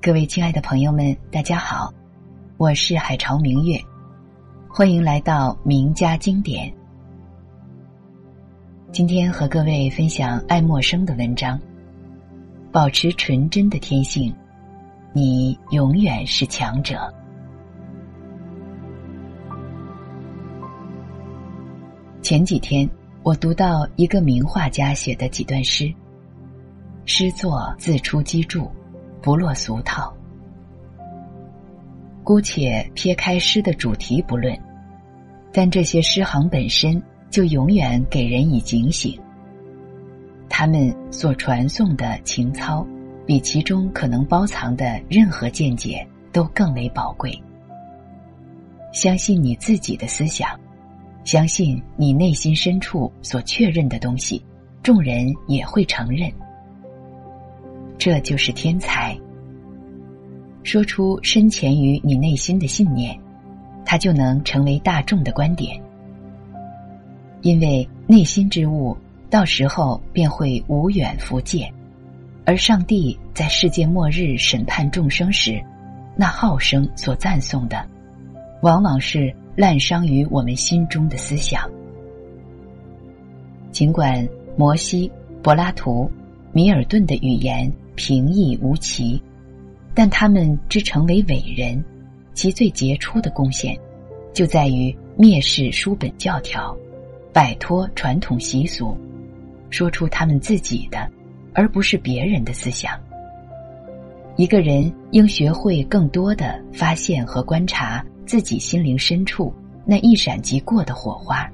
各位亲爱的朋友们，大家好，我是海潮明月，欢迎来到名家经典。今天和各位分享爱默生的文章，保持纯真的天性，你永远是强者。前几天，我读到一个名画家写的几段诗，诗作自出机杼。不落俗套。姑且撇开诗的主题不论，但这些诗行本身就永远给人以警醒。他们所传颂的情操，比其中可能包藏的任何见解都更为宝贵。相信你自己的思想，相信你内心深处所确认的东西，众人也会承认。这就是天才。说出深潜于你内心的信念，它就能成为大众的观点。因为内心之物，到时候便会无远弗届，而上帝在世界末日审判众生时，那号声所赞颂的，往往是滥伤于我们心中的思想。尽管摩西、柏拉图、米尔顿的语言。平易无奇，但他们之成为伟人，其最杰出的贡献，就在于蔑视书本教条，摆脱传统习俗，说出他们自己的，而不是别人的思想。一个人应学会更多的发现和观察自己心灵深处那一闪即过的火花，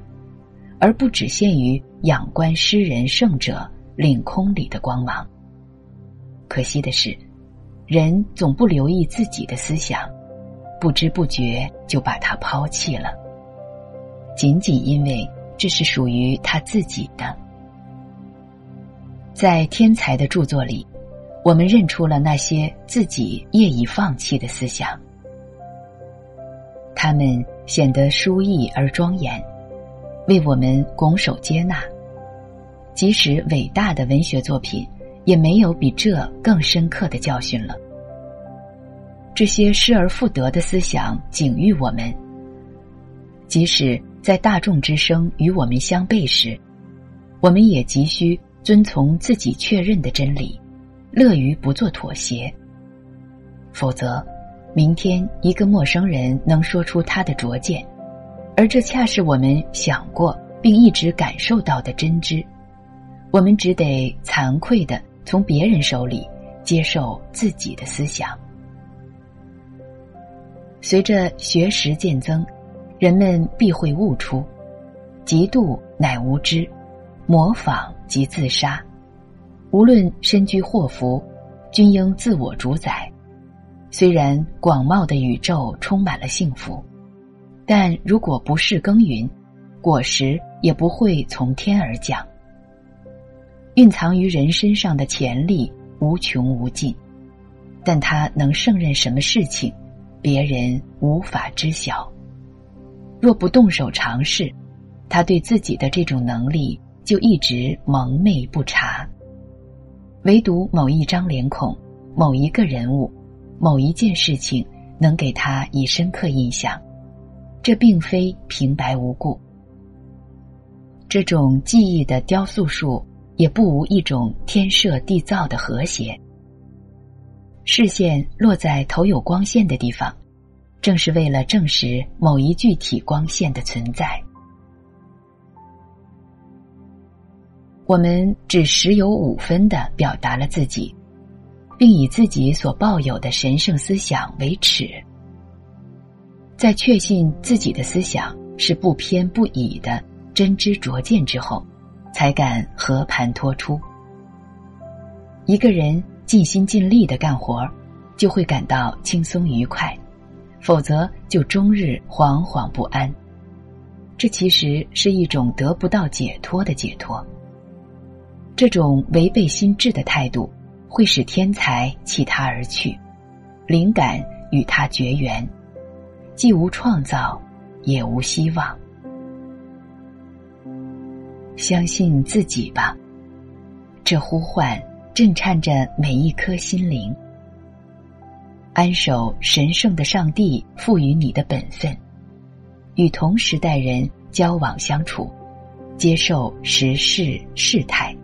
而不只限于仰观诗人圣者领空里的光芒。可惜的是，人总不留意自己的思想，不知不觉就把它抛弃了。仅仅因为这是属于他自己的。在天才的著作里，我们认出了那些自己业已放弃的思想，他们显得疏逸而庄严，为我们拱手接纳。即使伟大的文学作品。也没有比这更深刻的教训了。这些失而复得的思想警喻我们：即使在大众之声与我们相悖时，我们也急需遵从自己确认的真理，乐于不做妥协。否则，明天一个陌生人能说出他的拙见，而这恰是我们想过并一直感受到的真知，我们只得惭愧的。从别人手里接受自己的思想。随着学识渐增，人们必会悟出：嫉妒乃无知，模仿即自杀。无论身居祸福，均应自我主宰。虽然广袤的宇宙充满了幸福，但如果不是耕耘，果实也不会从天而降。蕴藏于人身上的潜力无穷无尽，但他能胜任什么事情，别人无法知晓。若不动手尝试，他对自己的这种能力就一直蒙昧不察。唯独某一张脸孔、某一个人物、某一件事情，能给他以深刻印象。这并非平白无故。这种记忆的雕塑术。也不无一种天设地造的和谐。视线落在头有光线的地方，正是为了证实某一具体光线的存在。我们只十有五分的表达了自己，并以自己所抱有的神圣思想为耻。在确信自己的思想是不偏不倚的真知灼见之后。才敢和盘托出。一个人尽心尽力的干活就会感到轻松愉快；否则就终日惶惶不安。这其实是一种得不到解脱的解脱。这种违背心智的态度，会使天才弃他而去，灵感与他绝缘，既无创造，也无希望。相信自己吧，这呼唤震颤着每一颗心灵。安守神圣的上帝赋予你的本分，与同时代人交往相处，接受时事事态。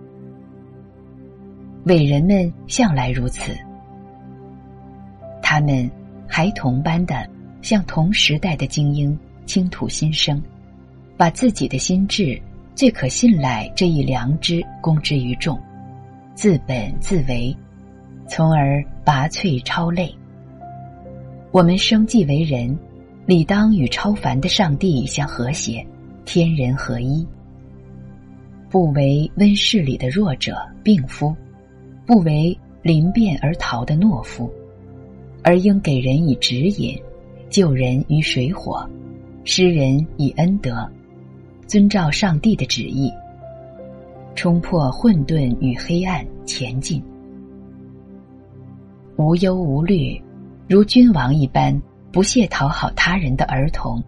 伟人们向来如此，他们孩童般的向同时代的精英倾吐心声，把自己的心智最可信赖这一良知公之于众，自本自为，从而拔萃超类。我们生既为人，理当与超凡的上帝相和谐，天人合一，不为温室里的弱者病夫。不为临变而逃的懦夫，而应给人以指引，救人于水火，施人以恩德，遵照上帝的旨意，冲破混沌与黑暗，前进，无忧无虑，如君王一般不屑讨好他人的儿童，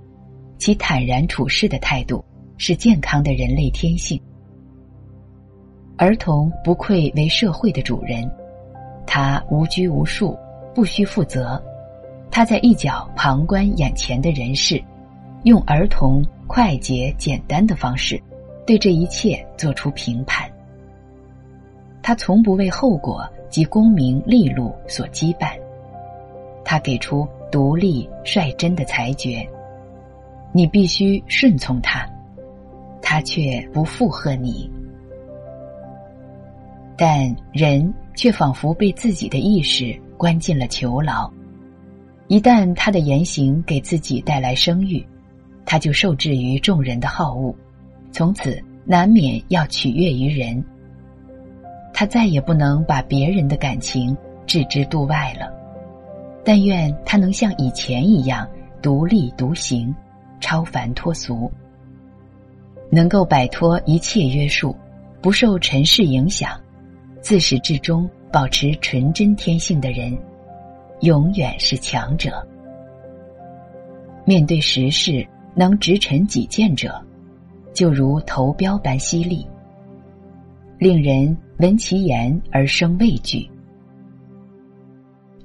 其坦然处事的态度是健康的人类天性。儿童不愧为社会的主人，他无拘无束，不需负责。他在一角旁观眼前的人事，用儿童快捷简单的方式，对这一切做出评判。他从不为后果及功名利禄所羁绊，他给出独立率真的裁决，你必须顺从他，他却不附和你。但人却仿佛被自己的意识关进了囚牢，一旦他的言行给自己带来声誉，他就受制于众人的好恶，从此难免要取悦于人。他再也不能把别人的感情置之度外了。但愿他能像以前一样独立独行，超凡脱俗，能够摆脱一切约束，不受尘世影响。自始至终保持纯真天性的人，永远是强者。面对时事能直陈己见者，就如投标般犀利，令人闻其言而生畏惧。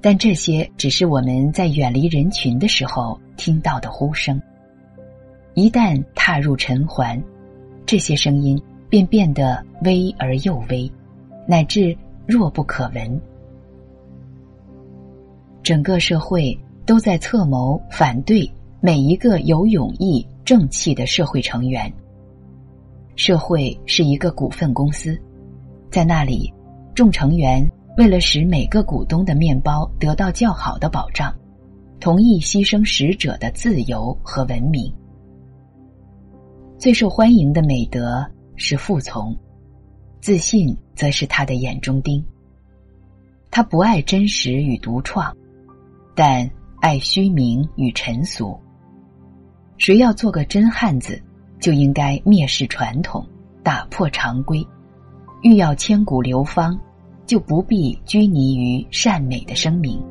但这些只是我们在远离人群的时候听到的呼声。一旦踏入尘寰，这些声音便变得微而又微。乃至弱不可闻，整个社会都在策谋反对每一个有勇毅正气的社会成员。社会是一个股份公司，在那里，众成员为了使每个股东的面包得到较好的保障，同意牺牲使者的自由和文明。最受欢迎的美德是服从。自信则是他的眼中钉。他不爱真实与独创，但爱虚名与尘俗。谁要做个真汉子，就应该蔑视传统，打破常规；欲要千古流芳，就不必拘泥于善美的声名，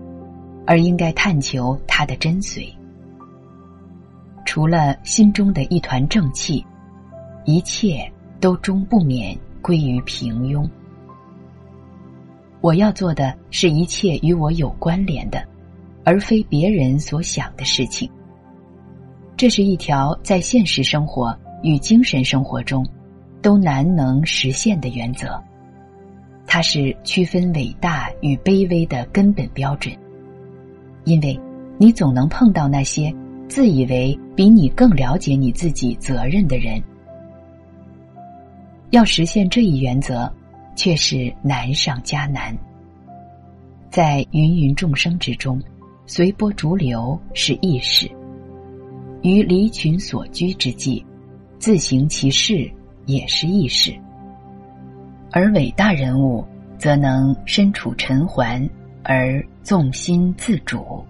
而应该探求它的真髓。除了心中的一团正气，一切都终不免。归于平庸。我要做的是一切与我有关联的，而非别人所想的事情。这是一条在现实生活与精神生活中都难能实现的原则。它是区分伟大与卑微的根本标准。因为你总能碰到那些自以为比你更了解你自己责任的人。要实现这一原则，却是难上加难。在芸芸众生之中，随波逐流是易事；于离群所居之际，自行其事也是易事。而伟大人物，则能身处尘寰而纵心自主。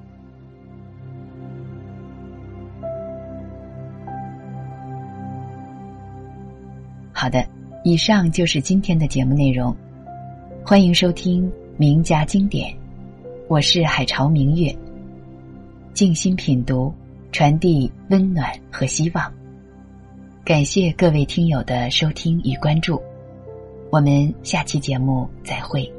好的。以上就是今天的节目内容，欢迎收听名家经典，我是海潮明月，静心品读，传递温暖和希望。感谢各位听友的收听与关注，我们下期节目再会。